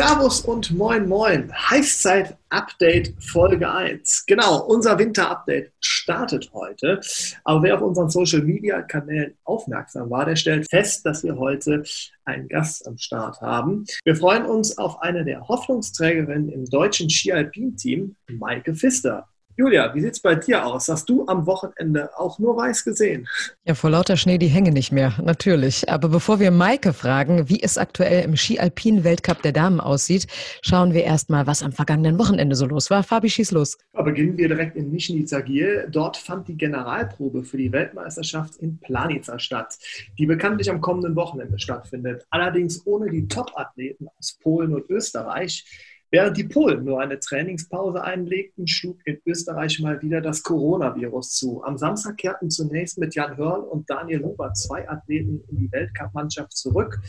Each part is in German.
Servus und moin moin. Heißzeit Update Folge 1. Genau, unser Winter Update startet heute. Aber wer auf unseren Social Media Kanälen aufmerksam war, der stellt fest, dass wir heute einen Gast am Start haben. Wir freuen uns auf eine der Hoffnungsträgerinnen im deutschen Ski Alpin Team, Maike Pfister. Julia, wie sieht es bei dir aus? Hast du am Wochenende auch nur weiß gesehen? Ja, vor lauter Schnee, die hängen nicht mehr, natürlich. Aber bevor wir Maike fragen, wie es aktuell im Ski-Alpin-Weltcup der Damen aussieht, schauen wir erstmal, was am vergangenen Wochenende so los war. Fabi, schieß los. Ja, beginnen wir direkt in Nischni Tagil. Dort fand die Generalprobe für die Weltmeisterschaft in Planica statt, die bekanntlich am kommenden Wochenende stattfindet. Allerdings ohne die Top-Athleten aus Polen und Österreich. Während die Polen nur eine Trainingspause einlegten, schlug in Österreich mal wieder das Coronavirus zu. Am Samstag kehrten zunächst mit Jan Hörl und Daniel Huber zwei Athleten in die Weltcup-Mannschaft zurück,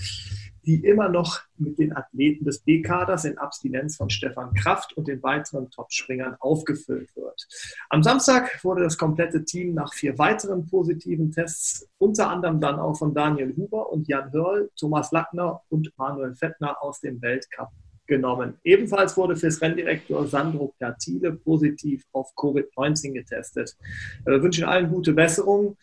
die immer noch mit den Athleten des B-Kaders in Abstinenz von Stefan Kraft und den weiteren Topspringern aufgefüllt wird. Am Samstag wurde das komplette Team nach vier weiteren positiven Tests, unter anderem dann auch von Daniel Huber und Jan Hörl, Thomas Lackner und Manuel Fettner aus dem Weltcup genommen. Ebenfalls wurde fürs Renndirektor Sandro Platile positiv auf Covid-19 getestet. Wir wünschen allen gute Besserung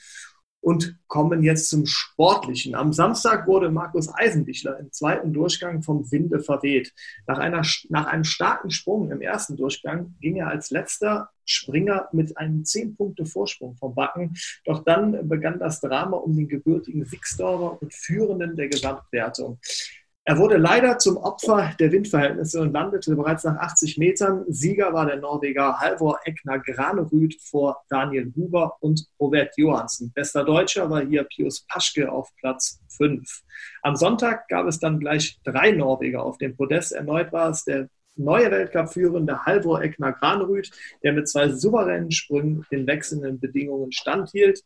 und kommen jetzt zum Sportlichen. Am Samstag wurde Markus Eisenbichler im zweiten Durchgang vom Winde verweht. Nach, einer, nach einem starken Sprung im ersten Durchgang ging er als letzter Springer mit einem 10 Punkte Vorsprung vom Backen. Doch dann begann das Drama um den gebürtigen Sixdorfer und Führenden der Gesamtwertung. Er wurde leider zum Opfer der Windverhältnisse und landete bereits nach 80 Metern. Sieger war der Norweger Halvor Egner Granerüd vor Daniel Huber und Robert Johansen. Bester Deutscher war hier Pius Paschke auf Platz 5. Am Sonntag gab es dann gleich drei Norweger auf dem Podest. Erneut war es der neue Weltcup-führende Halvor Egner Granerüd, der mit zwei souveränen Sprüngen den wechselnden Bedingungen standhielt.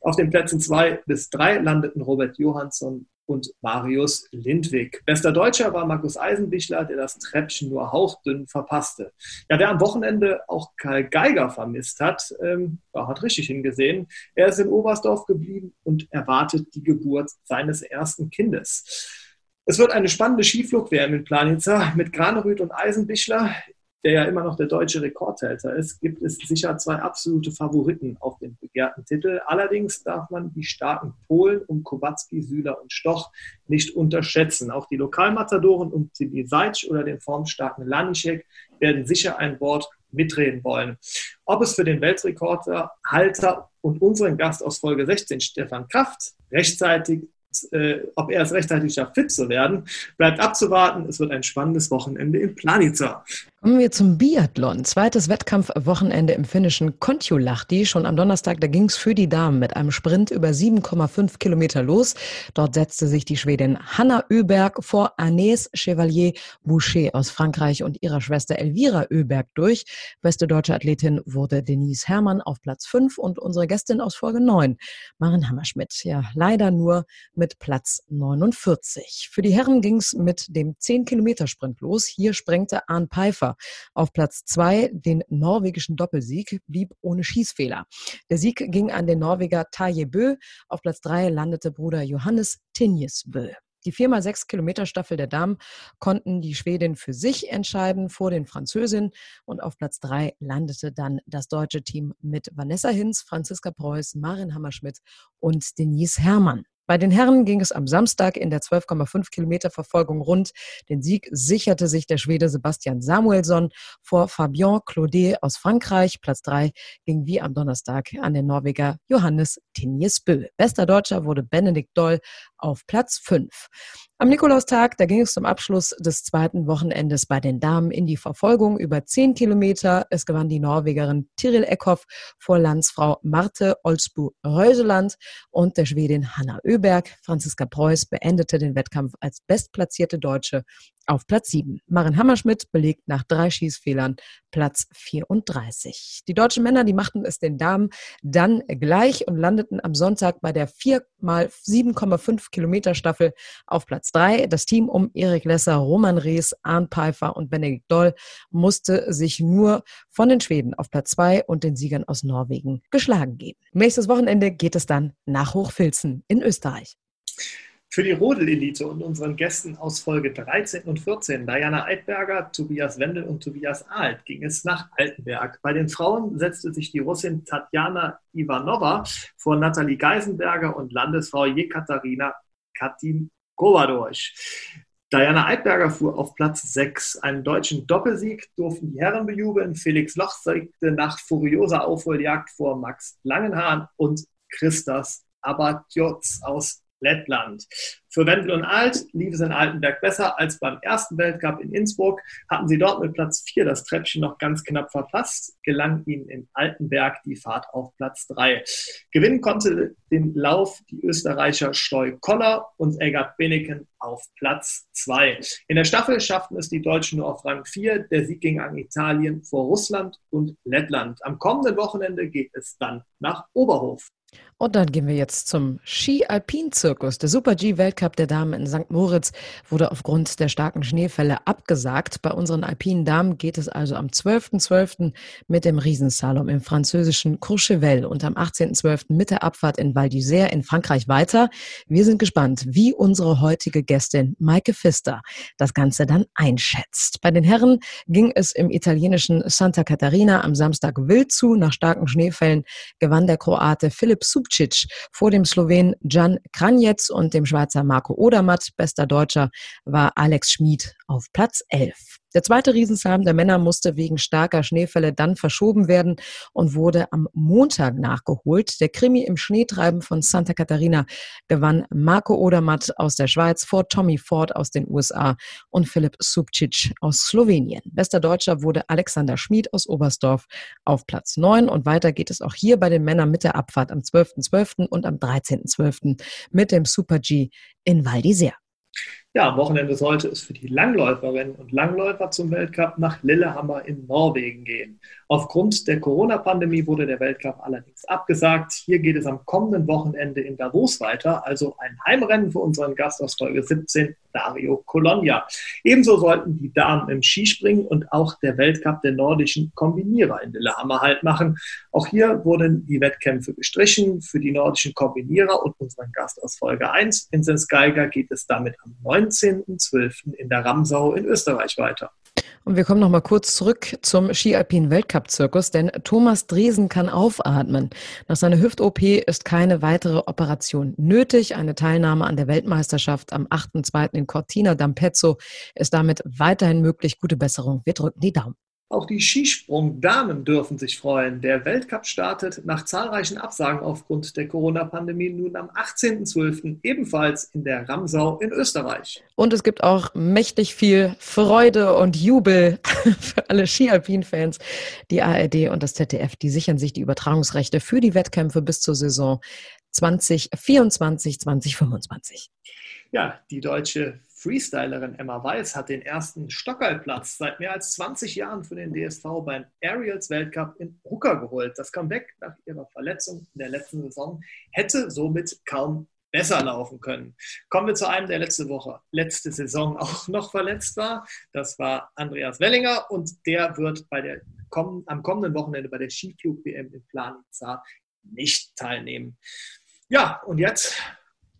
Auf den Plätzen zwei bis drei landeten Robert Johansson und Marius Lindwig. Bester Deutscher war Markus Eisenbichler, der das Treppchen nur hauchdünn verpasste. Ja, wer am Wochenende auch Karl Geiger vermisst hat, ähm, hat richtig hingesehen. Er ist in Oberstdorf geblieben und erwartet die Geburt seines ersten Kindes. Es wird eine spannende Skiflug-WM in Planitzer mit Granerüth und Eisenbichler der ja immer noch der deutsche Rekordhalter ist, gibt es sicher zwei absolute Favoriten auf den begehrten Titel. Allerdings darf man die starken Polen um Kowalski, Süler und Stoch nicht unterschätzen. Auch die Lokalmatadoren um Tibi Seitsch oder den formstarken Lanischek werden sicher ein Wort mitreden wollen. Ob es für den Weltrekordhalter und unseren Gast aus Folge 16, Stefan Kraft, rechtzeitig äh, ob er es rechtzeitig schafft, fit zu werden, bleibt abzuwarten. Es wird ein spannendes Wochenende in Planica. Kommen wir zum Biathlon. Zweites Wettkampfwochenende im finnischen Kontiolahti. Schon am Donnerstag, da ging es für die Damen mit einem Sprint über 7,5 Kilometer los. Dort setzte sich die Schwedin Hanna Öberg vor Agnès Chevalier Boucher aus Frankreich und ihrer Schwester Elvira Öberg durch. Beste deutsche Athletin wurde Denise Herrmann auf Platz 5 und unsere Gästin aus Folge 9, Maren Hammerschmidt. Ja, leider nur mit Platz 49. Für die Herren ging es mit dem 10-Kilometer-Sprint los. Hier sprengte Arne Pfeiffer Schäfer. Auf Platz zwei den norwegischen Doppelsieg blieb ohne Schießfehler. Der Sieg ging an den Norweger Taje Bö. Auf Platz drei landete Bruder Johannes Tinjes Bö. Die 4x6 Kilometer Staffel der Damen konnten die Schwedin für sich entscheiden vor den Französinnen und auf Platz drei landete dann das deutsche Team mit Vanessa Hinz, Franziska Preuß, Marin Hammerschmidt und Denise Herrmann. Bei den Herren ging es am Samstag in der 12,5 Kilometer Verfolgung rund. Den Sieg sicherte sich der Schwede Sebastian Samuelsson vor Fabien Claudet aus Frankreich. Platz drei ging wie am Donnerstag an den Norweger Johannes Tinjesbö. Bester Deutscher wurde Benedikt Doll auf Platz fünf. Am Nikolaustag, da ging es zum Abschluss des zweiten Wochenendes bei den Damen in die Verfolgung über zehn Kilometer. Es gewann die Norwegerin Tiril Eckhoff vor Landsfrau Marte Olsbu Reuseland und der Schwedin Hanna Öberg. Franziska Preuß beendete den Wettkampf als bestplatzierte Deutsche auf Platz 7. Maren Hammerschmidt belegt nach drei Schießfehlern Platz 34. Die deutschen Männer, die machten es den Damen dann gleich und landeten am Sonntag bei der 4 mal 7,5 Kilometer Staffel auf Platz 3. Das Team um Erik Lesser, Roman Rees, Arndt Pfeiffer und Benedikt Doll musste sich nur von den Schweden auf Platz 2 und den Siegern aus Norwegen geschlagen geben. Nächstes Wochenende geht es dann nach Hochfilzen in Österreich. Für die Rodelelite und unseren Gästen aus Folge 13 und 14, Diana Eidberger, Tobias Wendel und Tobias Ahlt, ging es nach Altenberg. Bei den Frauen setzte sich die Russin Tatjana Ivanova vor Nathalie Geisenberger und Landesfrau Jekaterina Katinkova durch. Diana Eidberger fuhr auf Platz 6. Einen deutschen Doppelsieg durften die Herren bejubeln. Felix Loch siegte nach furioser Aufholjagd vor Max Langenhahn und Christas Abatjots aus Lettland. Für Wendel und Alt lief es in Altenberg besser als beim ersten Weltcup in Innsbruck. Hatten sie dort mit Platz 4 das Treppchen noch ganz knapp verpasst, gelang ihnen in Altenberg die Fahrt auf Platz 3. Gewinnen konnte den Lauf die Österreicher Steu Koller und Egert Beneken auf Platz 2. In der Staffel schafften es die Deutschen nur auf Rang 4. Der Sieg ging an Italien vor Russland und Lettland. Am kommenden Wochenende geht es dann nach Oberhof. Und dann gehen wir jetzt zum Ski-Alpin-Zirkus. Der Super-G-Weltcup der Damen in St. Moritz wurde aufgrund der starken Schneefälle abgesagt. Bei unseren alpinen Damen geht es also am 12.12. .12. mit dem Riesensalom im französischen Courchevel und am 18.12. mit der Abfahrt in Val d'Isère in Frankreich weiter. Wir sind gespannt, wie unsere heutige Gästin Maike Pfister das Ganze dann einschätzt. Bei den Herren ging es im italienischen Santa Catarina am Samstag wild zu. Nach starken Schneefällen gewann der Kroate Filip Sub Lubcic vor dem Slowen Jan Kranjec und dem Schweizer Marco Odermatt. Bester Deutscher war Alex Schmid auf Platz 11. Der zweite Riesenslalom der Männer musste wegen starker Schneefälle dann verschoben werden und wurde am Montag nachgeholt. Der Krimi im Schneetreiben von Santa Catarina gewann Marco Odermatt aus der Schweiz vor Tommy Ford aus den USA und Philipp Subcic aus Slowenien. Bester Deutscher wurde Alexander Schmid aus Oberstdorf auf Platz 9 und weiter geht es auch hier bei den Männern mit der Abfahrt am 12.12. .12. und am 13.12. mit dem Super G in Val d'Isère. Ja, am Wochenende sollte es für die Langläuferinnen und Langläufer zum Weltcup nach Lillehammer in Norwegen gehen. Aufgrund der Corona-Pandemie wurde der Weltcup allerdings abgesagt. Hier geht es am kommenden Wochenende in Davos weiter, also ein Heimrennen für unseren Gast aus Folge 17, Dario Colonia. Ebenso sollten die Damen im Skispringen und auch der Weltcup der nordischen Kombinierer in Lillehammer halt machen. Auch hier wurden die Wettkämpfe gestrichen. Für die nordischen Kombinierer und unseren Gast aus Folge 1, Vinzenz Geiger, geht es damit am 19.12. in der Ramsau in Österreich weiter. Und wir kommen noch mal kurz zurück zum Ski-Alpin Weltcup-Zirkus, denn Thomas Dresen kann aufatmen. Nach seiner Hüft-OP ist keine weitere Operation nötig. Eine Teilnahme an der Weltmeisterschaft am 8.2. in Cortina d'Ampezzo ist damit weiterhin möglich. Gute Besserung. Wir drücken die Daumen. Auch die Skisprung-Damen dürfen sich freuen. Der Weltcup startet nach zahlreichen Absagen aufgrund der Corona-Pandemie nun am 18.12. ebenfalls in der Ramsau in Österreich. Und es gibt auch mächtig viel Freude und Jubel für alle Skialpin-Fans. Die ARD und das ZDF, die sichern sich die Übertragungsrechte für die Wettkämpfe bis zur Saison 2024, 2025. Ja, die deutsche Freestylerin Emma Weiß hat den ersten Stockerlplatz seit mehr als 20 Jahren für den DSV beim Aerials Weltcup in Rucker geholt. Das Comeback nach ihrer Verletzung in der letzten Saison hätte somit kaum besser laufen können. Kommen wir zu einem, der letzte Woche, letzte Saison auch noch verletzt war. Das war Andreas Wellinger und der wird bei der, am kommenden Wochenende bei der Skiflug-WM in Planica nicht teilnehmen. Ja, und jetzt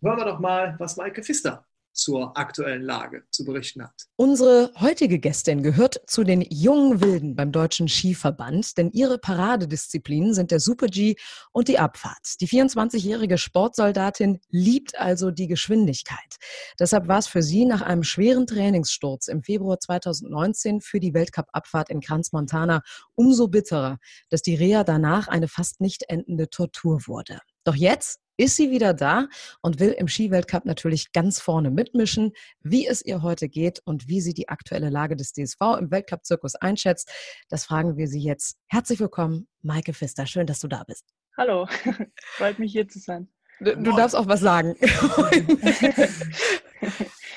hören wir doch mal, was Maike Pfister zur aktuellen Lage zu berichten hat. Unsere heutige Gästin gehört zu den jungen Wilden beim Deutschen Skiverband, denn ihre Paradedisziplinen sind der Super-G und die Abfahrt. Die 24-jährige Sportsoldatin liebt also die Geschwindigkeit. Deshalb war es für sie nach einem schweren Trainingssturz im Februar 2019 für die Weltcup-Abfahrt in Kranz Montana umso bitterer, dass die Reha danach eine fast nicht endende Tortur wurde. Doch jetzt ist sie wieder da und will im Skiweltcup natürlich ganz vorne mitmischen. Wie es ihr heute geht und wie sie die aktuelle Lage des DSV im Weltcup-Zirkus einschätzt, das fragen wir sie jetzt. Herzlich willkommen, Maike Pfister. Schön, dass du da bist. Hallo, freut mich hier zu sein. Du, du darfst auch was sagen.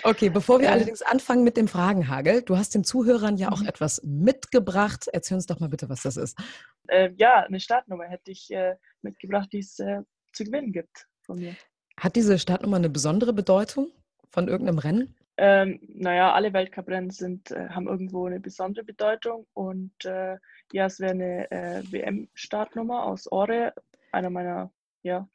Okay, bevor wir ähm, allerdings anfangen mit dem Fragenhagel, du hast den Zuhörern ja auch mhm. etwas mitgebracht. Erzähl uns doch mal bitte, was das ist. Äh, ja, eine Startnummer hätte ich äh, mitgebracht, die es äh, zu gewinnen gibt von mir. Hat diese Startnummer eine besondere Bedeutung von irgendeinem Rennen? Ähm, naja, alle Weltcuprennen sind, äh, haben irgendwo eine besondere Bedeutung und äh, ja, es wäre eine äh, WM-Startnummer aus Ore, einer meiner, ja,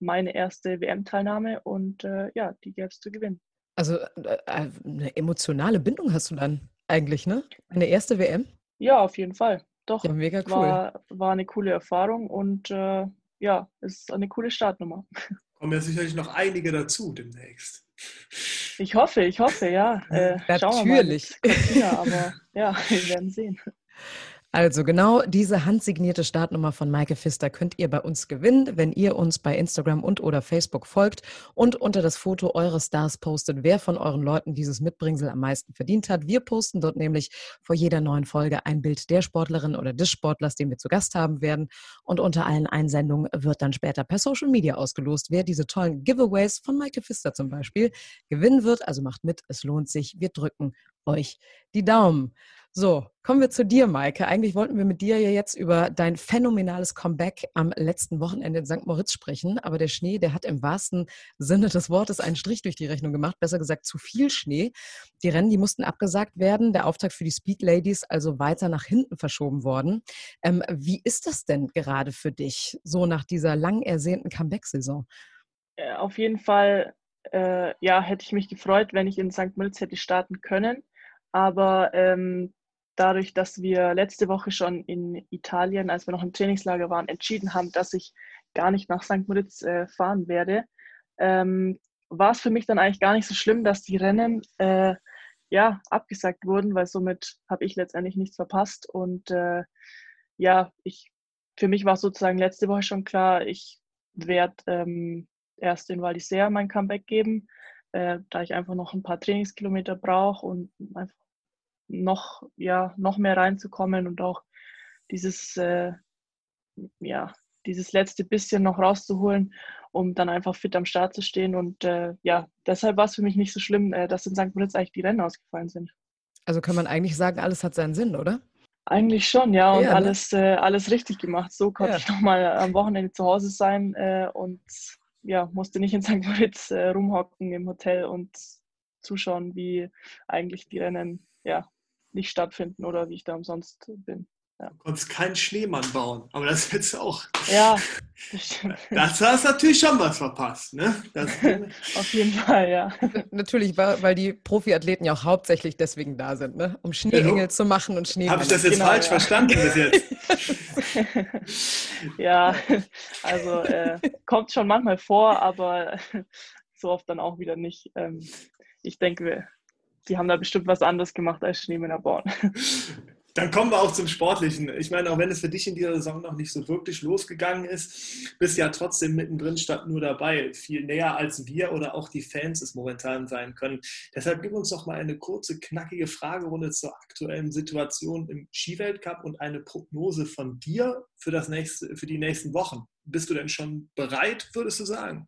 meine erste WM-Teilnahme und äh, ja, die gäbe es zu gewinnen. Also äh, äh, eine emotionale Bindung hast du dann eigentlich, ne? Eine erste WM? Ja, auf jeden Fall. Doch. Ja, mega cool. War, war eine coole Erfahrung und ja, ist eine coole Startnummer. Kommen ja sicherlich noch einige dazu demnächst. Ich hoffe, ich hoffe, ja. Äh, Natürlich. Katina, aber ja, wir werden sehen. Also genau diese handsignierte Startnummer von Maike Pfister könnt ihr bei uns gewinnen, wenn ihr uns bei Instagram und oder Facebook folgt und unter das Foto eures Stars postet, wer von euren Leuten dieses Mitbringsel am meisten verdient hat. Wir posten dort nämlich vor jeder neuen Folge ein Bild der Sportlerin oder des Sportlers, den wir zu Gast haben werden. Und unter allen Einsendungen wird dann später per Social Media ausgelost, wer diese tollen Giveaways von Maike Pfister zum Beispiel gewinnen wird. Also macht mit, es lohnt sich. Wir drücken euch die Daumen. So, kommen wir zu dir, Maike. Eigentlich wollten wir mit dir ja jetzt über dein phänomenales Comeback am letzten Wochenende in St. Moritz sprechen, aber der Schnee, der hat im wahrsten Sinne des Wortes einen Strich durch die Rechnung gemacht, besser gesagt zu viel Schnee. Die Rennen, die mussten abgesagt werden, der Auftakt für die Speed Ladies also weiter nach hinten verschoben worden. Ähm, wie ist das denn gerade für dich, so nach dieser lang ersehnten Comeback-Saison? Äh, auf jeden Fall, äh, ja, hätte ich mich gefreut, wenn ich in St. Moritz hätte starten können. Aber ähm, dadurch, dass wir letzte Woche schon in Italien, als wir noch im Trainingslager waren, entschieden haben, dass ich gar nicht nach St. Moritz äh, fahren werde, ähm, war es für mich dann eigentlich gar nicht so schlimm, dass die Rennen äh, ja abgesagt wurden, weil somit habe ich letztendlich nichts verpasst. Und äh, ja, ich, für mich war sozusagen letzte Woche schon klar, ich werde ähm, erst in Val d'Isère mein Comeback geben, äh, da ich einfach noch ein paar Trainingskilometer brauche und einfach noch, ja, noch mehr reinzukommen und auch dieses, äh, ja, dieses letzte bisschen noch rauszuholen, um dann einfach fit am Start zu stehen. Und äh, ja, deshalb war es für mich nicht so schlimm, äh, dass in St. Moritz eigentlich die Rennen ausgefallen sind. Also kann man eigentlich sagen, alles hat seinen Sinn, oder? Eigentlich schon, ja, und ja, ne? alles, äh, alles richtig gemacht. So konnte ja. ich nochmal am Wochenende zu Hause sein äh, und ja, musste nicht in St. Moritz äh, rumhocken im Hotel und zuschauen, wie eigentlich die Rennen ja, nicht stattfinden oder wie ich da umsonst bin. Ja. Du konntest keinen Schneemann bauen, aber das hättest du auch. Ja, das stimmt. Das hast natürlich schon was verpasst, ne? Auf jeden Fall, ja. Natürlich, weil die Profiathleten ja auch hauptsächlich deswegen da sind, ne? Um Schneeengel ja, zu machen und Schneemann. Habe ich das jetzt genau, falsch ja. verstanden bis jetzt? ja, also äh, kommt schon manchmal vor, aber so oft dann auch wieder nicht. Ähm, ich denke, die haben da bestimmt was anderes gemacht als Schneemänner bauen. Dann kommen wir auch zum Sportlichen. Ich meine, auch wenn es für dich in dieser Saison noch nicht so wirklich losgegangen ist, bist ja trotzdem mittendrin statt nur dabei. Viel näher als wir oder auch die Fans es momentan sein können. Deshalb gib uns doch mal eine kurze, knackige Fragerunde zur aktuellen Situation im Skiweltcup und eine Prognose von dir für, das nächste, für die nächsten Wochen. Bist du denn schon bereit, würdest du sagen?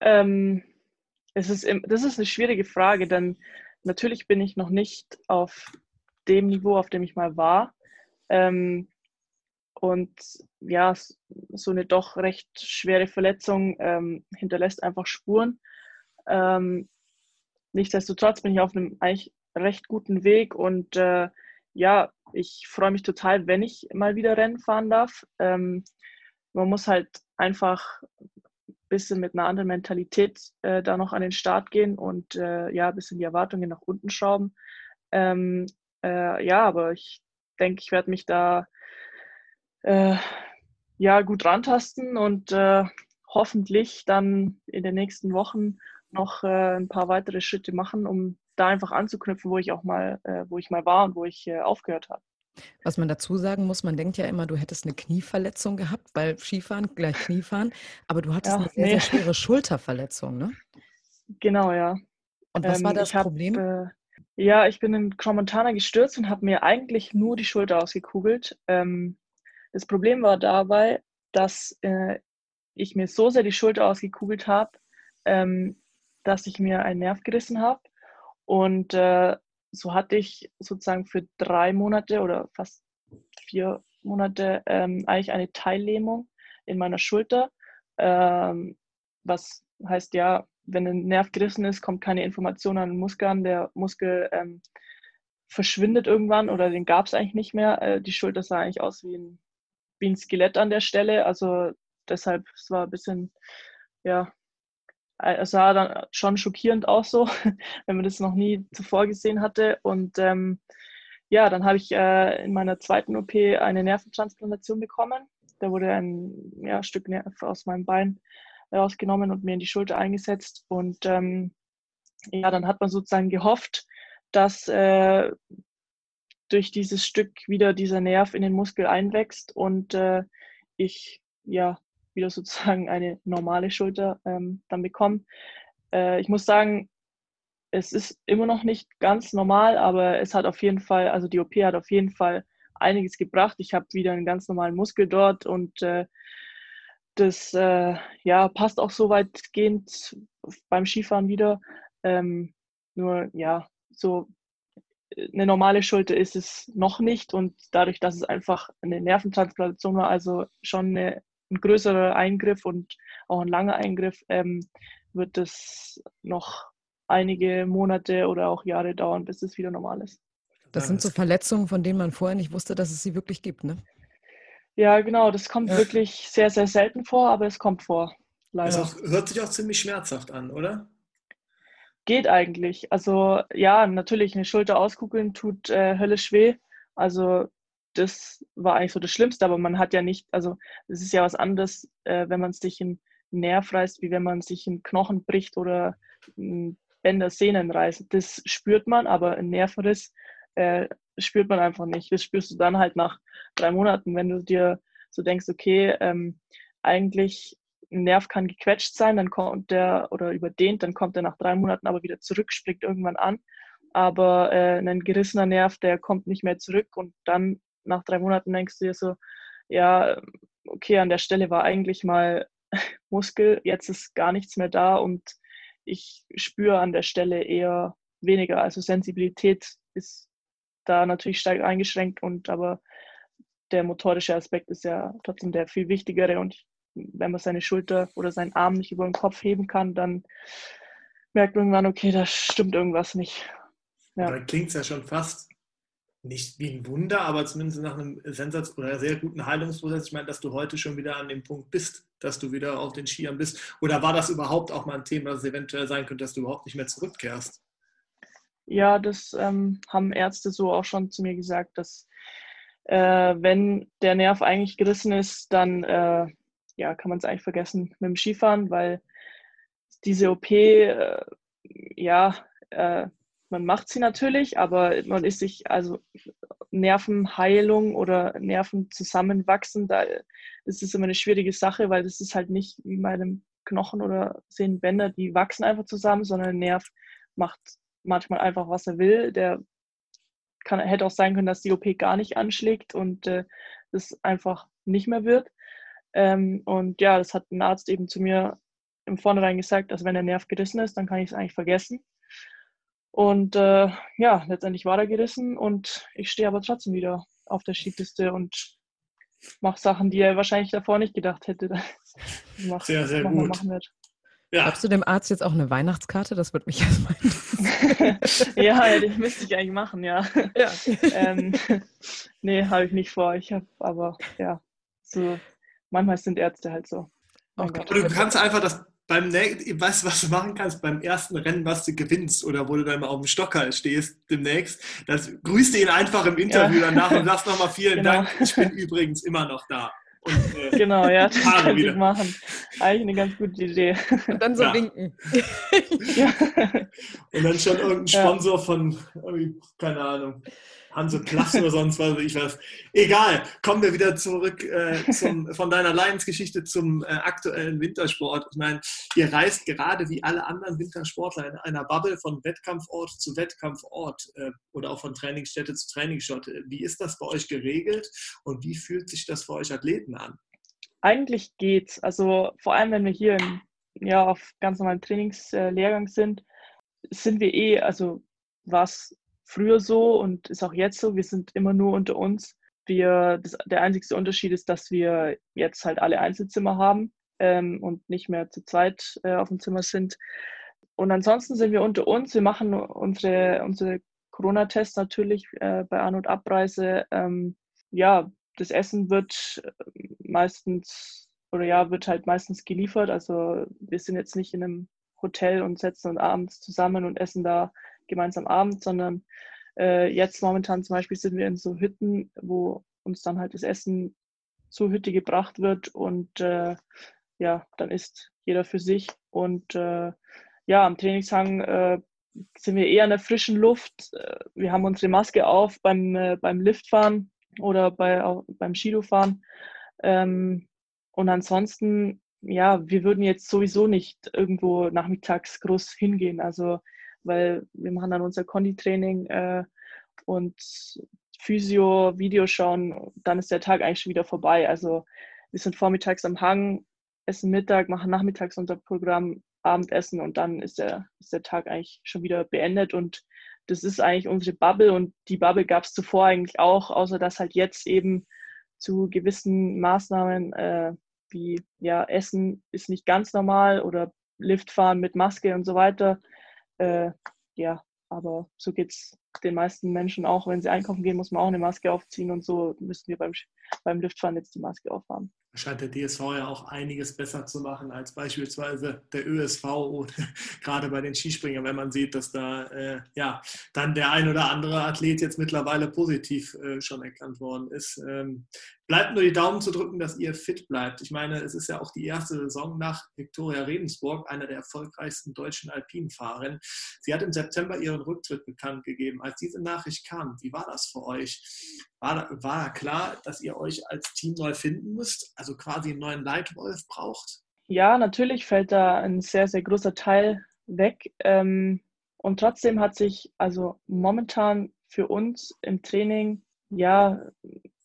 Ähm, es ist, das ist eine schwierige Frage, denn natürlich bin ich noch nicht auf dem Niveau, auf dem ich mal war. Ähm, und ja, so eine doch recht schwere Verletzung ähm, hinterlässt einfach Spuren. Ähm, nichtsdestotrotz bin ich auf einem eigentlich recht guten Weg und äh, ja, ich freue mich total, wenn ich mal wieder Rennen fahren darf. Ähm, man muss halt einfach bisschen mit einer anderen Mentalität äh, da noch an den Start gehen und äh, ja, ein bisschen die Erwartungen nach unten schrauben. Ähm, äh, ja, aber ich denke, ich werde mich da äh, ja gut rantasten und äh, hoffentlich dann in den nächsten Wochen noch äh, ein paar weitere Schritte machen, um da einfach anzuknüpfen, wo ich auch mal, wo ich mal war und wo ich aufgehört habe. Was man dazu sagen muss, man denkt ja immer, du hättest eine Knieverletzung gehabt, weil Skifahren gleich Kniefahren, aber du hattest ja, eine sehr, nee. sehr schwere Schulterverletzung, ne? Genau, ja. Und was ähm, war das Problem? Hab, äh, ja, ich bin in Cromontana gestürzt und habe mir eigentlich nur die Schulter ausgekugelt. Ähm, das Problem war dabei, dass äh, ich mir so sehr die Schulter ausgekugelt habe, ähm, dass ich mir einen Nerv gerissen habe. Und äh, so hatte ich sozusagen für drei Monate oder fast vier Monate ähm, eigentlich eine Teillähmung in meiner Schulter, ähm, was heißt ja, wenn ein Nerv gerissen ist, kommt keine Information an den Muskel an. Der Muskel ähm, verschwindet irgendwann oder den gab es eigentlich nicht mehr. Äh, die Schulter sah eigentlich aus wie ein, wie ein Skelett an der Stelle. Also deshalb, es war ein bisschen, ja, es sah dann schon schockierend aus so, wenn man das noch nie zuvor gesehen hatte. Und ähm, ja, dann habe ich äh, in meiner zweiten OP eine Nerventransplantation bekommen. Da wurde ein ja, Stück Nerv aus meinem Bein rausgenommen und mir in die Schulter eingesetzt. Und ähm, ja, dann hat man sozusagen gehofft, dass äh, durch dieses Stück wieder dieser Nerv in den Muskel einwächst und äh, ich ja wieder sozusagen eine normale Schulter ähm, dann bekomme. Äh, ich muss sagen, es ist immer noch nicht ganz normal, aber es hat auf jeden Fall, also die OP hat auf jeden Fall einiges gebracht. Ich habe wieder einen ganz normalen Muskel dort und äh, das äh, ja, passt auch so weitgehend beim Skifahren wieder. Ähm, nur ja, so äh, eine normale Schulter ist es noch nicht und dadurch, dass es einfach eine Nerventransplantation war, also schon eine, ein größerer Eingriff und auch ein langer Eingriff, ähm, wird es noch einige Monate oder auch Jahre dauern, bis es wieder normal ist. Das sind so Verletzungen, von denen man vorher nicht wusste, dass es sie wirklich gibt, ne? Ja, genau, das kommt ja. wirklich sehr, sehr selten vor, aber es kommt vor. Leider. Das auch, hört sich auch ziemlich schmerzhaft an, oder? Geht eigentlich. Also ja, natürlich, eine Schulter auskugeln tut äh, höllisch weh. Also das war eigentlich so das Schlimmste, aber man hat ja nicht, also es ist ja was anderes, äh, wenn man sich einen Nerv reißt, wie wenn man sich einen Knochen bricht oder Bänder, Sehnen reißt. Das spürt man, aber ein Nervenriss äh, spürt man einfach nicht. Das spürst du dann halt nach drei Monaten, wenn du dir so denkst, okay, ähm, eigentlich ein Nerv kann gequetscht sein, dann kommt der oder überdehnt, dann kommt er nach drei Monaten aber wieder zurück, springt irgendwann an. Aber äh, ein gerissener Nerv, der kommt nicht mehr zurück und dann nach drei Monaten denkst du dir so, ja, okay, an der Stelle war eigentlich mal Muskel, jetzt ist gar nichts mehr da und ich spüre an der Stelle eher weniger. Also Sensibilität ist da natürlich stark eingeschränkt und aber der motorische Aspekt ist ja trotzdem der viel wichtigere und wenn man seine Schulter oder seinen Arm nicht über den Kopf heben kann, dann merkt man irgendwann, okay, da stimmt irgendwas nicht. Ja. Da klingt es ja schon fast nicht wie ein Wunder, aber zumindest nach einem Sensatz oder sehr guten Heilungsprozess. Ich meine, dass du heute schon wieder an dem Punkt bist, dass du wieder auf den Skiern bist. Oder war das überhaupt auch mal ein Thema, dass es eventuell sein könnte, dass du überhaupt nicht mehr zurückkehrst? Ja, das ähm, haben Ärzte so auch schon zu mir gesagt, dass äh, wenn der Nerv eigentlich gerissen ist, dann äh, ja, kann man es eigentlich vergessen mit dem Skifahren, weil diese OP, äh, ja, äh, man macht sie natürlich, aber man ist sich, also Nervenheilung oder Nerven zusammenwachsen, da ist es immer eine schwierige Sache, weil das ist halt nicht wie bei einem Knochen oder Sehnenbänder, die wachsen einfach zusammen, sondern ein Nerv macht manchmal einfach, was er will. Der kann, hätte auch sein können, dass die OP gar nicht anschlägt und äh, das einfach nicht mehr wird. Ähm, und ja, das hat ein Arzt eben zu mir im Vornherein gesagt, dass wenn der Nerv gerissen ist, dann kann ich es eigentlich vergessen. Und äh, ja, letztendlich war er gerissen und ich stehe aber trotzdem wieder auf der Skipiste und mache Sachen, die er wahrscheinlich davor nicht gedacht hätte. Mach, sehr, sehr gut. Ja. Schreibst du dem Arzt jetzt auch eine Weihnachtskarte? Das würde mich erstmal ja, das müsste ich eigentlich machen, ja. ja. ähm, nee, habe ich nicht vor. Ich habe aber, ja, so, manchmal sind Ärzte halt so. Oh du kannst einfach das beim weißt du, was du machen kannst beim ersten Rennen, was du gewinnst oder wo du dann mal auf dem Stockerl stehst demnächst, das grüßt ihn einfach im Interview ja. danach und sagst nochmal vielen genau. Dank. Ich bin übrigens immer noch da. Und, äh, genau, ja, das kann ich machen. Eigentlich eine ganz gute Idee. Und dann so ja. winken. ja. Und dann schon irgendein Sponsor von, keine Ahnung, Hanse Plus oder sonst was, ich weiß. Egal, kommen wir wieder zurück äh, zum, von deiner Leidensgeschichte zum äh, aktuellen Wintersport. Ich meine, ihr reist gerade wie alle anderen Wintersportler in einer Bubble von Wettkampfort zu Wettkampfort äh, oder auch von Trainingsstätte zu Trainingsstätte. Wie ist das bei euch geregelt und wie fühlt sich das für euch Athleten an? Eigentlich geht's. Also vor allem, wenn wir hier in ja auf ganz normalen Trainingslehrgang sind, sind wir eh, also war es früher so und ist auch jetzt so, wir sind immer nur unter uns. Wir, das, der einzigste Unterschied ist, dass wir jetzt halt alle Einzelzimmer haben ähm, und nicht mehr zu zweit äh, auf dem Zimmer sind. Und ansonsten sind wir unter uns. Wir machen unsere, unsere Corona-Tests natürlich äh, bei An- und Abreise. Ähm, ja, das Essen wird meistens oder ja, wird halt meistens geliefert. Also wir sind jetzt nicht in einem Hotel und setzen uns abends zusammen und essen da gemeinsam Abend, sondern äh, jetzt momentan zum Beispiel sind wir in so Hütten, wo uns dann halt das Essen zur Hütte gebracht wird und äh, ja, dann isst jeder für sich. Und äh, ja, am Trainingshang äh, sind wir eher in der frischen Luft. Äh, wir haben unsere Maske auf beim, äh, beim Liftfahren oder bei, beim Skidofahren. Ähm, und ansonsten, ja, wir würden jetzt sowieso nicht irgendwo nachmittags groß hingehen. Also, weil wir machen dann unser Konditraining äh, und Physio, Video schauen, dann ist der Tag eigentlich schon wieder vorbei. Also wir sind vormittags am Hang, essen Mittag, machen nachmittags unser Programm, Abendessen und dann ist der, ist der Tag eigentlich schon wieder beendet und das ist eigentlich unsere Bubble und die Bubble gab es zuvor eigentlich auch, außer dass halt jetzt eben zu gewissen Maßnahmen äh, wie ja, Essen ist nicht ganz normal oder Liftfahren mit Maske und so weiter. Äh, ja, aber so geht es den meisten Menschen auch. Wenn sie einkaufen gehen, muss man auch eine Maske aufziehen und so müssen wir beim, beim Liftfahren jetzt die Maske aufhaben scheint der DSV ja auch einiges besser zu machen als beispielsweise der ÖSV oder gerade bei den Skispringern, wenn man sieht, dass da äh, ja dann der ein oder andere Athlet jetzt mittlerweile positiv äh, schon erkannt worden ist. Ähm, bleibt nur die Daumen zu drücken, dass ihr fit bleibt. Ich meine, es ist ja auch die erste Saison nach Viktoria Redensburg, einer der erfolgreichsten deutschen Alpinfahrerinnen. Sie hat im September ihren Rücktritt bekannt gegeben. Als diese Nachricht kam, wie war das für euch? War, war klar, dass ihr euch als Team neu finden müsst, also quasi einen neuen Leitwolf braucht? Ja, natürlich fällt da ein sehr, sehr großer Teil weg. Ähm, und trotzdem hat sich also momentan für uns im Training ja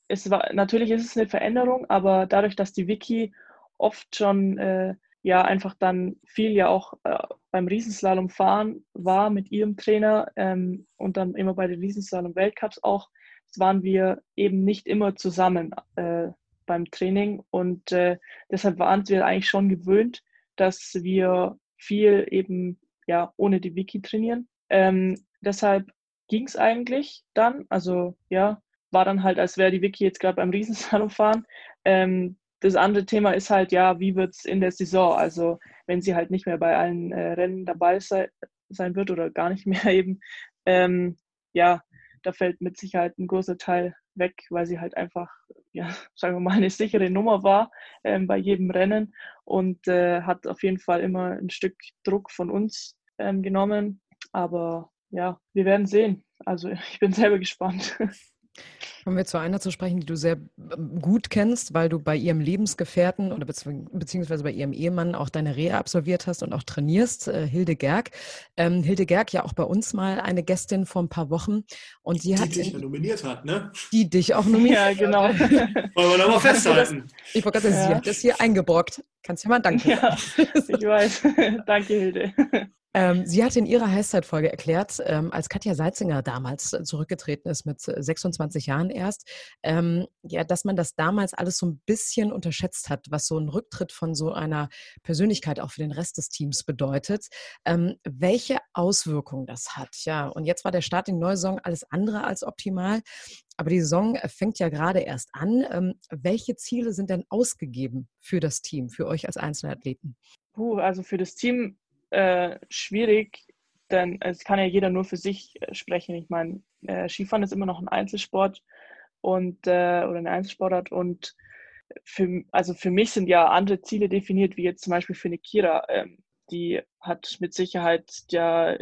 es war natürlich ist es eine Veränderung, aber dadurch, dass die Wiki oft schon äh, ja einfach dann viel ja auch äh, beim Riesenslalom fahren war mit ihrem Trainer ähm, und dann immer bei den Riesenslalom Weltcups auch, waren wir eben nicht immer zusammen äh, beim Training und äh, deshalb waren wir eigentlich schon gewöhnt, dass wir viel eben ja ohne die Wiki trainieren. Ähm, deshalb ging es eigentlich dann, also ja, war dann halt, als wäre die Vicky jetzt gerade beim Riesensalon fahren. Ähm, das andere Thema ist halt, ja, wie wird es in der Saison? Also, wenn sie halt nicht mehr bei allen äh, Rennen dabei sei, sein wird oder gar nicht mehr eben, ähm, ja, da fällt mit Sicherheit ein großer Teil weg, weil sie halt einfach, ja, sagen wir mal, eine sichere Nummer war ähm, bei jedem Rennen und äh, hat auf jeden Fall immer ein Stück Druck von uns ähm, genommen. Aber ja, wir werden sehen. Also ich bin selber gespannt. Kommen wir zu einer zu sprechen, die du sehr ähm, gut kennst, weil du bei ihrem Lebensgefährten oder beziehungsweise bei ihrem Ehemann auch deine Rehe absolviert hast und auch trainierst, äh, Hilde Gerg. Ähm, Hilde Gerg ja auch bei uns mal eine Gästin vor ein paar Wochen und sie die hat dich ja nominiert hat, ne? Die dich auch nominiert. ja, genau. Wollen wir nochmal festhalten. Ich wollte gerade sagen, sie hat das hier eingebrockt. Kannst du ja mal danken. Ja, ich weiß. Danke, Hilde. Ähm, sie hat in ihrer Heißzeitfolge erklärt, ähm, als Katja Seitzinger damals zurückgetreten ist mit 26 Jahren erst, ähm, ja, dass man das damals alles so ein bisschen unterschätzt hat, was so ein Rücktritt von so einer Persönlichkeit auch für den Rest des Teams bedeutet. Ähm, welche Auswirkungen das hat, ja. Und jetzt war der Start in die neue alles andere als optimal. Aber die Saison fängt ja gerade erst an. Ähm, welche Ziele sind denn ausgegeben für das Team, für euch als Einzelathleten? Uh, also für das Team äh, schwierig, denn es kann ja jeder nur für sich äh, sprechen. Ich meine, äh, Skifahren ist immer noch ein Einzelsport und äh, oder eine Einzelsportart und für, also für mich sind ja andere Ziele definiert, wie jetzt zum Beispiel für eine Kira. Ähm, die hat mit Sicherheit ja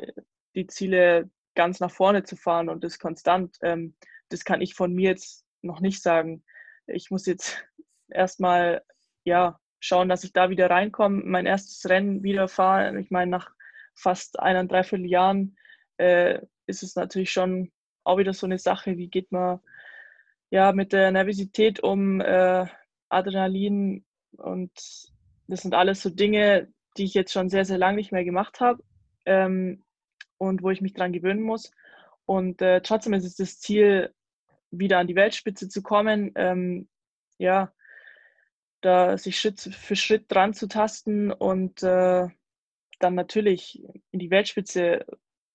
die Ziele, ganz nach vorne zu fahren und ist konstant. Ähm, das kann ich von mir jetzt noch nicht sagen. Ich muss jetzt erstmal ja, schauen, dass ich da wieder reinkomme, mein erstes Rennen wieder fahre. Ich meine, nach fast eineinhalb, Jahren äh, ist es natürlich schon auch wieder so eine Sache, wie geht man ja mit der Nervosität um, äh, Adrenalin und das sind alles so Dinge, die ich jetzt schon sehr, sehr lange nicht mehr gemacht habe ähm, und wo ich mich dran gewöhnen muss. Und äh, trotzdem ist es das Ziel, wieder an die Weltspitze zu kommen. Ähm, ja, da sich Schritt für Schritt dran zu tasten und äh, dann natürlich in die Weltspitze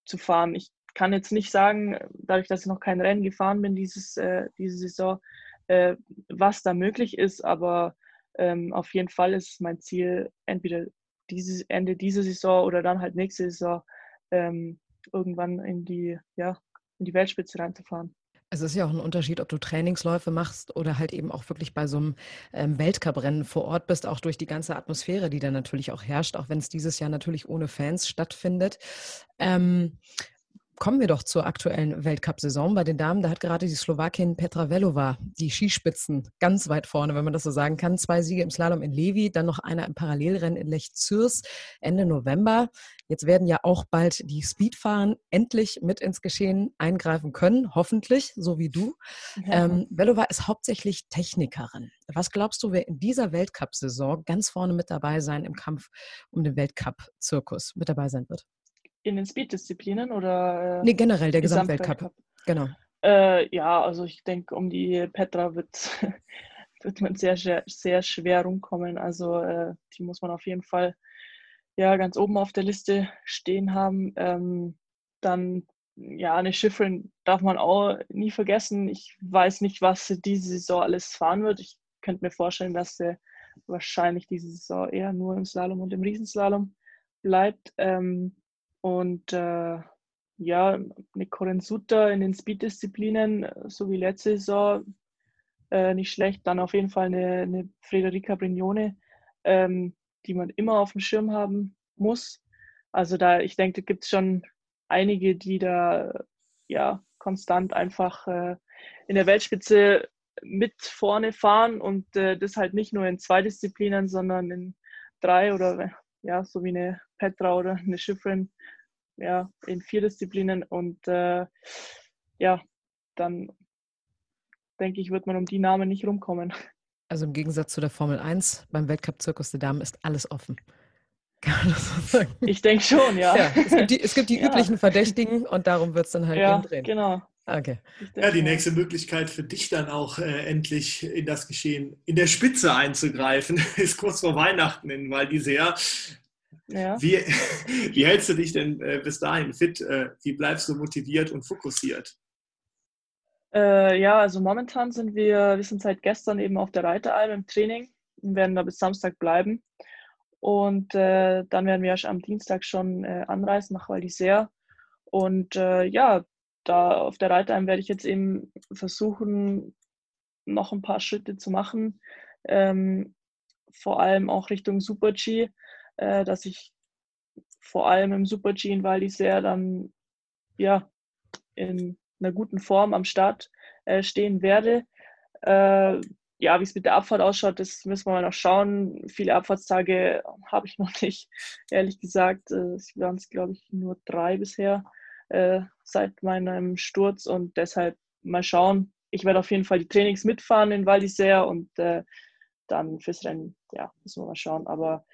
zu fahren. Ich kann jetzt nicht sagen, dadurch, dass ich noch kein Rennen gefahren bin dieses, äh, diese Saison, äh, was da möglich ist, aber ähm, auf jeden Fall ist mein Ziel, entweder dieses Ende dieser Saison oder dann halt nächste Saison ähm, irgendwann in die, ja, in die Weltspitze reinzufahren. Es ist ja auch ein Unterschied, ob du Trainingsläufe machst oder halt eben auch wirklich bei so einem ähm, Weltcuprennen vor Ort bist, auch durch die ganze Atmosphäre, die da natürlich auch herrscht, auch wenn es dieses Jahr natürlich ohne Fans stattfindet. Ähm, Kommen wir doch zur aktuellen Weltcup-Saison bei den Damen. Da hat gerade die Slowakin Petra Velova die Skispitzen ganz weit vorne, wenn man das so sagen kann. Zwei Siege im Slalom in Levi, dann noch einer im Parallelrennen in Lech Zürs Ende November. Jetzt werden ja auch bald die Speedfahren endlich mit ins Geschehen eingreifen können, hoffentlich, so wie du. Ja. Ähm, Velova ist hauptsächlich Technikerin. Was glaubst du, wer in dieser Weltcup-Saison ganz vorne mit dabei sein im Kampf um den Weltcup-Zirkus mit dabei sein wird? In den Speed-Disziplinen oder? Äh, nee, generell der Gesamtweltcup. Genau. Äh, ja, also ich denke, um die Petra wird, wird man sehr, sehr, sehr schwer rumkommen. Also äh, die muss man auf jeden Fall ja, ganz oben auf der Liste stehen haben. Ähm, dann, ja, eine Schifferin darf man auch nie vergessen. Ich weiß nicht, was sie diese Saison alles fahren wird. Ich könnte mir vorstellen, dass sie wahrscheinlich diese Saison eher nur im Slalom und im Riesenslalom bleibt. Ähm, und äh, ja, eine Sutter in den Speed-Disziplinen, äh, so wie letzte Saison, äh, nicht schlecht. Dann auf jeden Fall eine, eine Frederica Brignone, ähm, die man immer auf dem Schirm haben muss. Also da, ich denke, da gibt es schon einige, die da ja konstant einfach äh, in der Weltspitze mit vorne fahren und äh, das halt nicht nur in zwei Disziplinen, sondern in drei oder ja, so wie eine Petra oder eine Schifferin, ja, in vier Disziplinen und äh, ja, dann denke ich, wird man um die Namen nicht rumkommen. Also im Gegensatz zu der Formel 1, beim Weltcup-Zirkus der Damen ist alles offen. Kann man das so sagen? Ich denke schon, ja. ja. es gibt die, es gibt die ja. üblichen Verdächtigen und darum wird es dann halt ja, drehen. Genau. Okay. Ja, die nächste Möglichkeit für dich dann auch äh, endlich in das Geschehen in der Spitze einzugreifen, ist kurz vor Weihnachten in Val d'Isère. Ja. Wie, wie hältst du dich denn äh, bis dahin fit? Äh, wie bleibst du motiviert und fokussiert? Äh, ja, also momentan sind wir, wir sind seit gestern eben auf der Reiteralm im Training und werden da bis Samstag bleiben. Und äh, dann werden wir am Dienstag schon äh, anreisen nach Val d'Isère. Und äh, ja, da auf der Reiteralm werde ich jetzt eben versuchen, noch ein paar Schritte zu machen. Ähm, vor allem auch Richtung Super-G äh, dass ich vor allem im Super-G in Val d'Isère dann ja, in einer guten Form am Start äh, stehen werde. Äh, ja, wie es mit der Abfahrt ausschaut, das müssen wir mal noch schauen. Viele Abfahrtstage habe ich noch nicht, ehrlich gesagt. Äh, es waren es, glaube ich, nur drei bisher äh, seit meinem Sturz und deshalb mal schauen. Ich werde auf jeden Fall die Trainings mitfahren in Val d'Isère und äh, dann fürs Rennen, ja, müssen wir mal schauen. Aber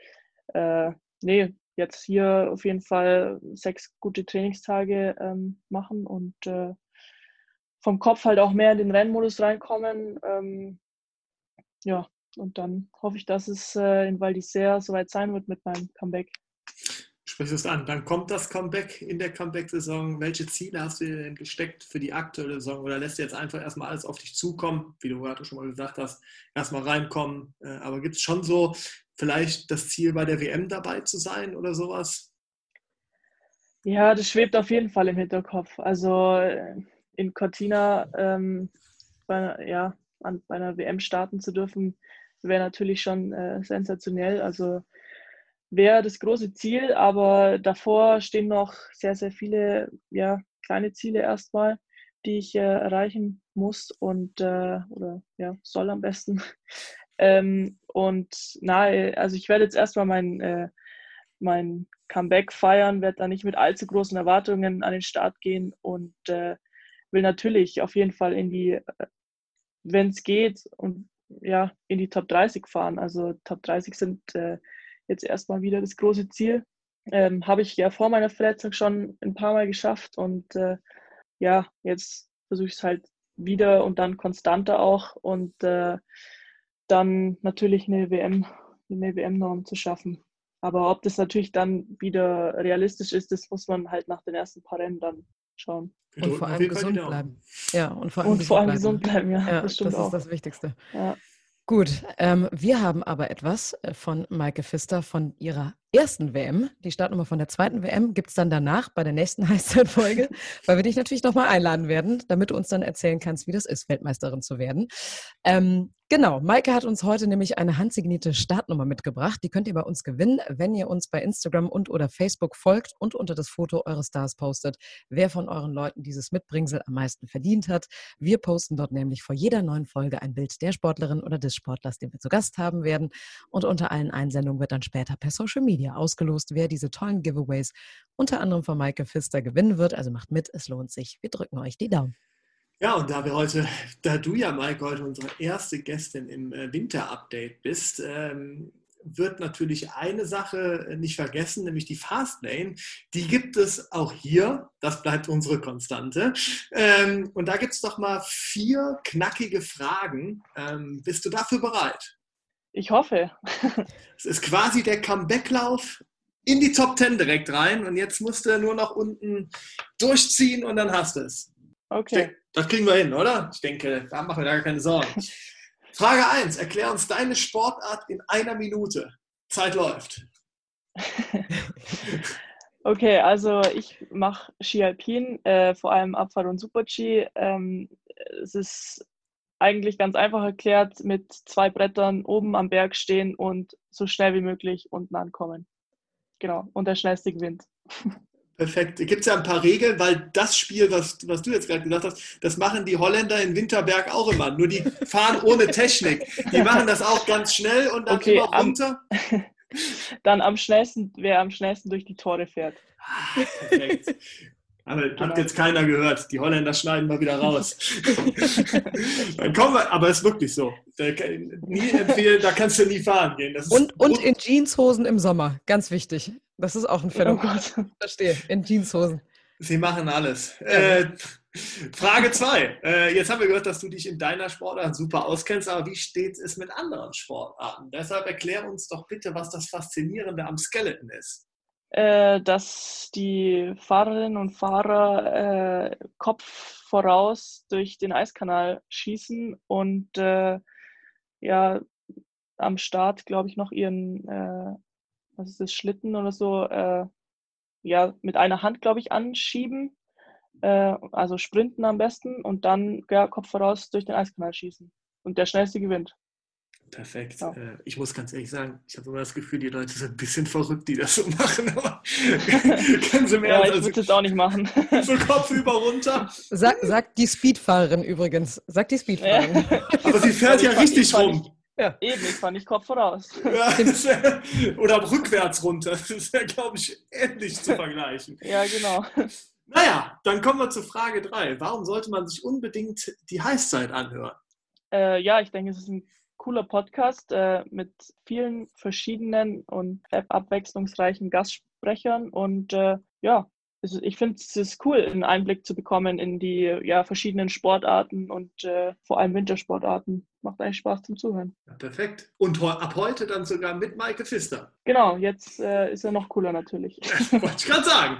äh, nee, jetzt hier auf jeden Fall sechs gute Trainingstage ähm, machen und äh, vom Kopf halt auch mehr in den Rennmodus reinkommen. Ähm, ja, und dann hoffe ich, dass es äh, in Val d'Isère soweit sein wird mit meinem Comeback. Sprichst es an. Dann kommt das Comeback in der Comeback-Saison. Welche Ziele hast du dir denn gesteckt für die aktuelle Saison? Oder lässt du jetzt einfach erstmal alles auf dich zukommen, wie du gerade schon mal gesagt hast, erstmal reinkommen? Äh, aber gibt es schon so vielleicht das Ziel bei der WM dabei zu sein oder sowas? Ja, das schwebt auf jeden Fall im Hinterkopf. Also äh, in Cortina ähm, bei, ja, an, bei einer WM starten zu dürfen, wäre natürlich schon äh, sensationell. Also wäre das große Ziel, aber davor stehen noch sehr, sehr viele ja, kleine Ziele erstmal, die ich äh, erreichen muss und äh, oder ja, soll am besten. Ähm, und na, also ich werde jetzt erstmal mein, äh, mein Comeback feiern, werde da nicht mit allzu großen Erwartungen an den Start gehen und äh, will natürlich auf jeden Fall in die, äh, wenn es geht, und ja, in die Top 30 fahren. Also Top 30 sind äh, jetzt erstmal wieder das große Ziel. Ähm, Habe ich ja vor meiner Verletzung schon ein paar Mal geschafft und äh, ja, jetzt versuche ich es halt wieder und dann konstanter auch und äh, dann natürlich eine WM, eine WM-Norm zu schaffen. Aber ob das natürlich dann wieder realistisch ist, das muss man halt nach den ersten paar Rennen dann schauen. Und vor allem gesund bleiben. Ja, und vor allem, und gesund, vor allem bleiben. gesund bleiben, ja. ja das stimmt das auch. Das ist das Wichtigste. Ja. Gut, ähm, wir haben aber etwas äh, von Maike Pfister von ihrer ersten WM. Die Startnummer von der zweiten WM gibt es dann danach bei der nächsten Heißzeitfolge, weil wir dich natürlich nochmal einladen werden, damit du uns dann erzählen kannst, wie das ist, Weltmeisterin zu werden. Ähm, genau, Maike hat uns heute nämlich eine handsignierte Startnummer mitgebracht. Die könnt ihr bei uns gewinnen, wenn ihr uns bei Instagram und oder Facebook folgt und unter das Foto eures Stars postet, wer von euren Leuten dieses Mitbringsel am meisten verdient hat. Wir posten dort nämlich vor jeder neuen Folge ein Bild der Sportlerin oder des Sportlers, den wir zu Gast haben werden. Und unter allen Einsendungen wird dann später per Social Media Media ausgelost, wer diese tollen Giveaways unter anderem von Maike Pfister gewinnen wird. Also macht mit, es lohnt sich. Wir drücken euch die Daumen. Ja, und da wir heute, da du ja, Maike, heute unsere erste Gästin im äh, Winter-Update bist, ähm, wird natürlich eine Sache nicht vergessen, nämlich die Fastlane. Die gibt es auch hier. Das bleibt unsere Konstante. Ähm, und da gibt es doch mal vier knackige Fragen. Ähm, bist du dafür bereit? Ich hoffe. Es ist quasi der Comebacklauf in die Top 10 direkt rein und jetzt musst du nur noch unten durchziehen und dann hast du es. Okay. Das kriegen wir hin, oder? Ich denke, da machen wir gar keine Sorgen. Frage 1. Erklär uns deine Sportart in einer Minute. Zeit läuft. okay, also ich mache Ski Alpin, äh, vor allem Abfahrt und Super-G. Ähm, es ist eigentlich ganz einfach erklärt, mit zwei Brettern oben am Berg stehen und so schnell wie möglich unten ankommen. Genau, und der schnellste gewinnt. Perfekt. Gibt es ja ein paar Regeln, weil das Spiel, was, was du jetzt gerade gesagt hast, das machen die Holländer in Winterberg auch immer. Nur die fahren ohne Technik. Die machen das auch ganz schnell und dann okay, immer runter. Am, dann am schnellsten, wer am schnellsten durch die Tore fährt. Ah, perfekt. Aber hat jetzt keiner gehört. Die Holländer schneiden mal wieder raus. Dann kommen wir, aber es ist wirklich so. Da, nie empfehlen, da kannst du nie fahren gehen. und, und in Jeanshosen im Sommer, ganz wichtig. Das ist auch ein Phänomen. Oh Verstehe, in Jeanshosen. Sie machen alles. Äh, Frage 2. Äh, jetzt haben wir gehört, dass du dich in deiner Sportart super auskennst, aber wie steht es mit anderen Sportarten? Deshalb erklär uns doch bitte, was das Faszinierende am Skeleton ist äh, dass die Fahrerinnen und Fahrer äh, Kopf voraus durch den Eiskanal schießen und äh, ja am Start, glaube ich, noch ihren, äh, was ist das, Schlitten oder so, ja, mit einer Hand, glaube ich, anschieben. Also sprinten am besten und dann ja, Kopf voraus durch den Eiskanal schießen. Und der schnellste gewinnt. Perfekt. Ja. Äh, ich muss ganz ehrlich sagen, ich habe immer das Gefühl, die Leute sind ein bisschen verrückt, die das so machen. Aber können Sie mehr ja, ich also, würde das auch nicht machen. so Kopf über runter. Sag, sagt die Speedfahrerin übrigens. Sagt die Speedfahrerin. Ja. Aber sie fährt ja richtig rum. Ja. Eben, ich fahre nicht Kopf voraus. Ja, oder rückwärts runter. Das ist ja, glaube ich, ähnlich zu vergleichen. Ja, genau. Naja, dann kommen wir zu Frage 3. Warum sollte man sich unbedingt die Heißzeit anhören? Äh, ja, ich denke, es ist ein cooler Podcast äh, mit vielen verschiedenen und abwechslungsreichen Gastsprechern. Und äh, ja, ich finde es ist cool, einen Einblick zu bekommen in die ja, verschiedenen Sportarten und äh, vor allem Wintersportarten macht eigentlich Spaß zum Zuhören. Ja, perfekt. Und ab heute dann sogar mit Maike Pfister. Genau, jetzt äh, ist er noch cooler natürlich. Wollte ich gerade sagen.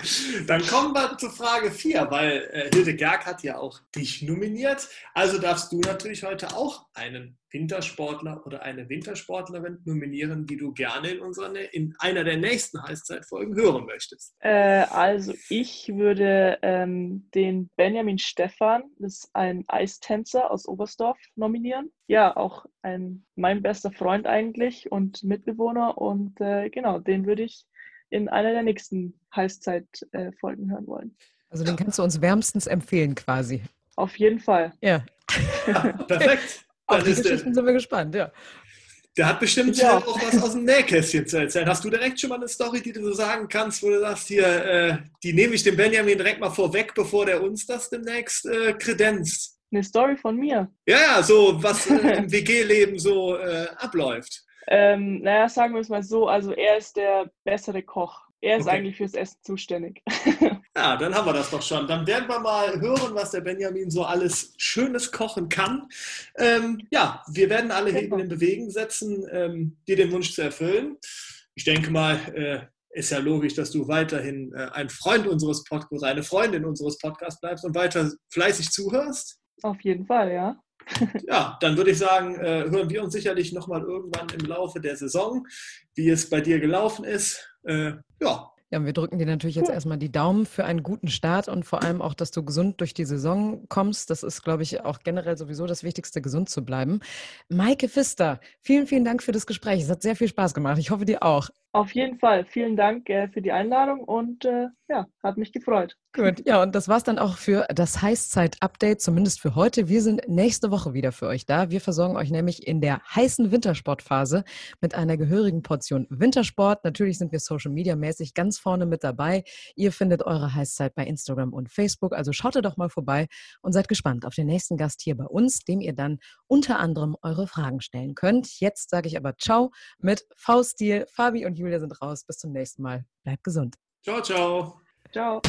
Dann kommen wir zu Frage 4, weil äh, Hilde Gerg hat ja auch dich nominiert. Also darfst du natürlich heute auch einen Wintersportler oder eine Wintersportlerin nominieren, die du gerne in, unserer, in einer der nächsten Heißzeitfolgen hören möchtest? Äh, also ich würde ähm, den Benjamin Stephan, das ist ein Eistänzer aus Oberstdorf, nominieren ja auch ein, mein bester Freund eigentlich und Mitbewohner. Und äh, genau, den würde ich in einer der nächsten Heißzeit-Folgen hören wollen. Also den kannst du uns wärmstens empfehlen quasi. Auf jeden Fall. Ja. Perfekt. Auf die Geschichten sind wir gespannt, ja. Der hat bestimmt ja. auch was aus dem Nähkästchen zu erzählen. Hast du direkt schon mal eine Story, die du so sagen kannst, wo du sagst, hier, äh, die nehme ich dem Benjamin direkt mal vorweg, bevor der uns das demnächst äh, kredenzt? Eine Story von mir. Ja, so was im WG-Leben so äh, abläuft. Ähm, naja, sagen wir es mal so, also er ist der bessere Koch. Er ist okay. eigentlich fürs Essen zuständig. Ja, dann haben wir das doch schon. Dann werden wir mal hören, was der Benjamin so alles Schönes kochen kann. Ähm, ja, wir werden alle Hebel in Bewegung setzen, ähm, dir den Wunsch zu erfüllen. Ich denke mal, äh, ist ja logisch, dass du weiterhin äh, ein Freund unseres Podcasts, eine Freundin unseres Podcasts bleibst und weiter fleißig zuhörst. Auf jeden Fall, ja. ja, dann würde ich sagen, äh, hören wir uns sicherlich nochmal irgendwann im Laufe der Saison, wie es bei dir gelaufen ist. Äh, ja, ja, wir drücken dir natürlich jetzt erstmal die Daumen für einen guten Start und vor allem auch, dass du gesund durch die Saison kommst. Das ist, glaube ich, auch generell sowieso das Wichtigste, gesund zu bleiben. Maike Pfister, vielen, vielen Dank für das Gespräch. Es hat sehr viel Spaß gemacht. Ich hoffe, dir auch. Auf jeden Fall. Vielen Dank äh, für die Einladung und äh, ja, hat mich gefreut. Gut, ja, und das war's dann auch für das Heißzeit-Update, zumindest für heute. Wir sind nächste Woche wieder für euch da. Wir versorgen euch nämlich in der heißen Wintersportphase mit einer gehörigen Portion Wintersport. Natürlich sind wir Social Media mäßig ganz vorne mit dabei. Ihr findet eure Heißzeit bei Instagram und Facebook, also schaut doch mal vorbei und seid gespannt auf den nächsten Gast hier bei uns, dem ihr dann unter anderem eure Fragen stellen könnt. Jetzt sage ich aber Ciao mit V-Stil. Fabi und Julia sind raus. Bis zum nächsten Mal. Bleibt gesund. Ciao, ciao. Ciao.